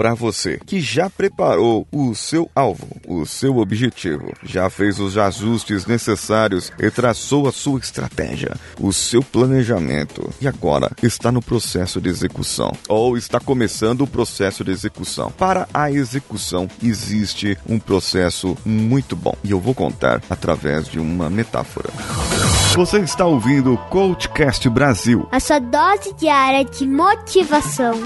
para você que já preparou o seu alvo, o seu objetivo, já fez os ajustes necessários e traçou a sua estratégia, o seu planejamento e agora está no processo de execução ou está começando o processo de execução. Para a execução existe um processo muito bom e eu vou contar através de uma metáfora. Você está ouvindo o Coachcast Brasil. A sua dose diária de motivação.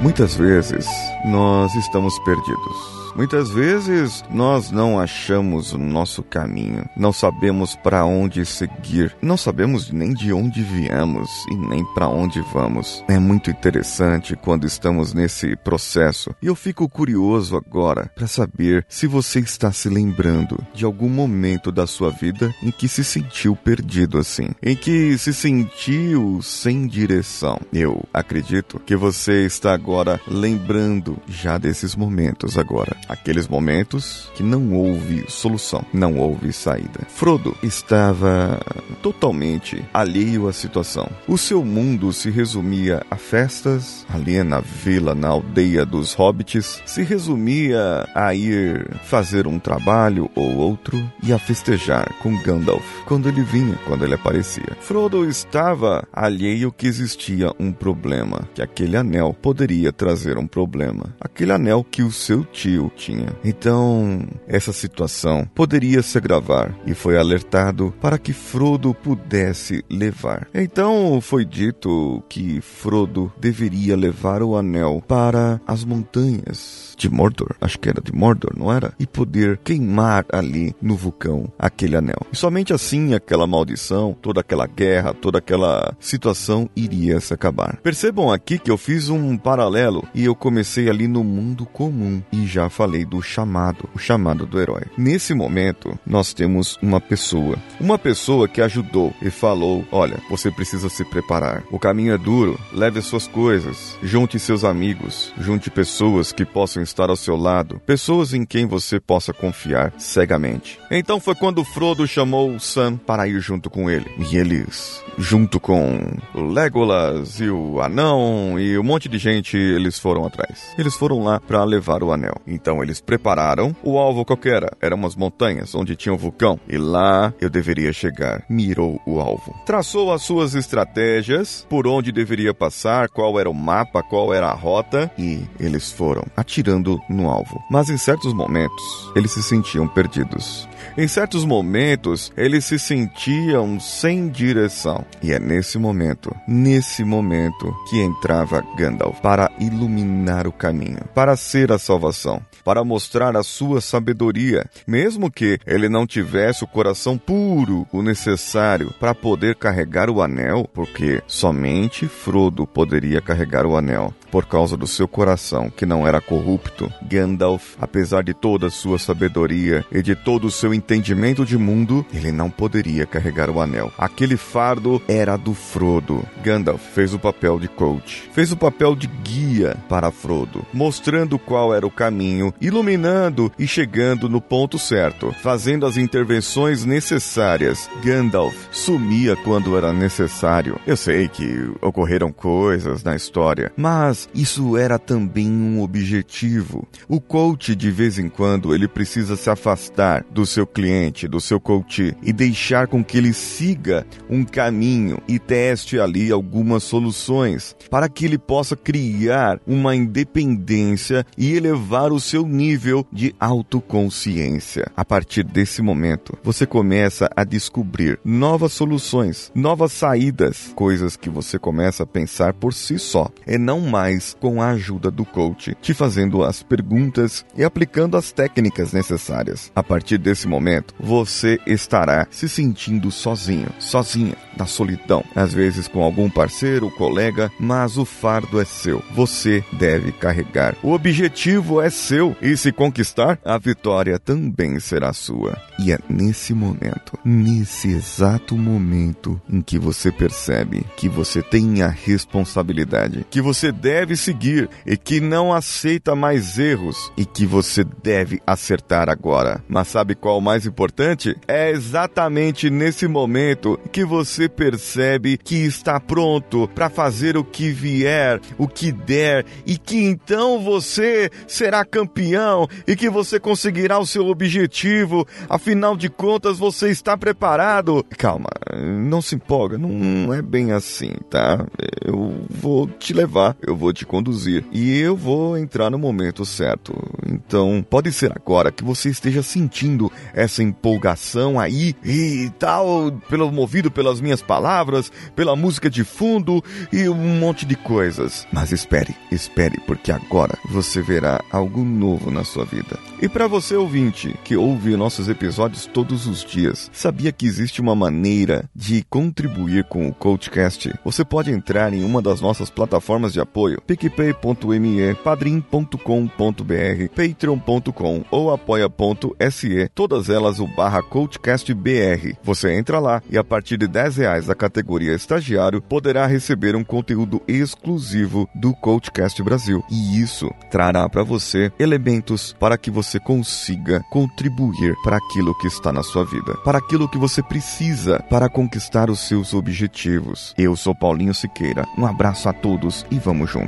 Muitas vezes nós estamos perdidos. Muitas vezes nós não achamos o nosso caminho, não sabemos para onde seguir, não sabemos nem de onde viemos e nem para onde vamos. É muito interessante quando estamos nesse processo e eu fico curioso agora para saber se você está se lembrando de algum momento da sua vida em que se sentiu perdido assim, em que se sentiu sem direção. Eu acredito que você está agora lembrando já desses momentos agora aqueles momentos que não houve solução, não houve saída. Frodo estava totalmente alheio à situação. O seu mundo se resumia a festas, ali na vila, na aldeia dos hobbits, se resumia a ir fazer um trabalho ou outro e a festejar com Gandalf quando ele vinha, quando ele aparecia. Frodo estava alheio que existia um problema, que aquele anel poderia trazer um problema. Aquele anel que o seu tio tinha. Então, essa situação poderia se agravar e foi alertado para que Frodo pudesse levar. Então foi dito que Frodo deveria levar o anel para as montanhas de Mordor, acho que era de Mordor, não era? E poder queimar ali no vulcão aquele anel. E somente assim aquela maldição, toda aquela guerra, toda aquela situação iria se acabar. Percebam aqui que eu fiz um paralelo e eu comecei ali no mundo comum e já falei do chamado, o chamado do herói. Nesse momento, nós temos uma pessoa, uma pessoa que ajudou e falou: Olha, você precisa se preparar. O caminho é duro, leve suas coisas, junte seus amigos, junte pessoas que possam estar ao seu lado, pessoas em quem você possa confiar cegamente. Então foi quando Frodo chamou Sam para ir junto com ele. E eles, junto com o Legolas e o Anão e um monte de gente, eles foram atrás. Eles foram lá para levar o anel. Então eles prepararam o alvo qualquer. Eram umas montanhas onde tinha um vulcão. E lá eu deveria chegar. Mirou o alvo. Traçou as suas estratégias, por onde deveria passar, qual era o mapa, qual era a rota. E eles foram atirando no alvo. Mas em certos momentos, eles se sentiam perdidos. Em certos momentos, eles se sentiam sem direção. E é nesse momento, nesse momento, que entrava Gandalf para iluminar o caminho, para ser a salvação, para mostrar a sua sabedoria, mesmo que ele não tivesse o coração puro, o necessário para poder carregar o anel, porque somente Frodo poderia carregar o anel por causa do seu coração que não era corrupto. Gandalf, apesar de toda a sua sabedoria e de todo o seu entendimento de mundo, ele não poderia carregar o anel. Aquele fardo era do Frodo. Gandalf fez o papel de coach, fez o papel de guia para Frodo, mostrando qual era o caminho, iluminando e chegando no ponto certo, fazendo as intervenções necessárias. Gandalf sumia quando era necessário. Eu sei que ocorreram coisas na história, mas isso era também um objetivo. O coach de vez em quando ele precisa se afastar do seu cliente, do seu coach e deixar com que ele siga um caminho e teste ali algumas soluções para que ele possa criar uma independência e elevar o seu nível de autoconsciência. A partir desse momento, você começa a descobrir novas soluções, novas saídas, coisas que você começa a pensar por si só, e não mais com a ajuda do coach, te fazendo as perguntas e aplicando as técnicas necessárias. A partir desse momento, você estará se sentindo sozinho, sozinha, na solidão, às vezes com algum parceiro, colega, mas o fardo é seu. Você deve carregar. O objetivo é seu e se conquistar, a vitória também será sua. E é nesse momento, nesse exato momento em que você percebe que você tem a responsabilidade, que você deve deve seguir e que não aceita mais erros e que você deve acertar agora. Mas sabe qual o mais importante? É exatamente nesse momento que você percebe que está pronto para fazer o que vier, o que der e que então você será campeão e que você conseguirá o seu objetivo. Afinal de contas, você está preparado. Calma, não se empolga, não é bem assim, tá? Eu vou te levar, eu vou te conduzir e eu vou entrar no momento certo. Então, pode ser agora que você esteja sentindo essa empolgação aí e tal, pelo movido pelas minhas palavras, pela música de fundo e um monte de coisas. Mas espere, espere, porque agora você verá algo novo na sua vida. E para você ouvinte que ouve nossos episódios todos os dias, sabia que existe uma maneira de contribuir com o Coachcast? Você pode entrar em uma das nossas plataformas de apoio, picpay.me, padrim.com.br, patreon.com ou apoia.se, todas elas o barra CoachCastBR. Você entra lá e a partir de 10 reais da categoria estagiário poderá receber um conteúdo exclusivo do Coachcast Brasil. E isso trará para você elementos para que você consiga contribuir para aquilo que está na sua vida, para aquilo que você precisa para conquistar os seus objetivos. Eu sou Paulinho Siqueira. Um abraço a todos e vamos juntos.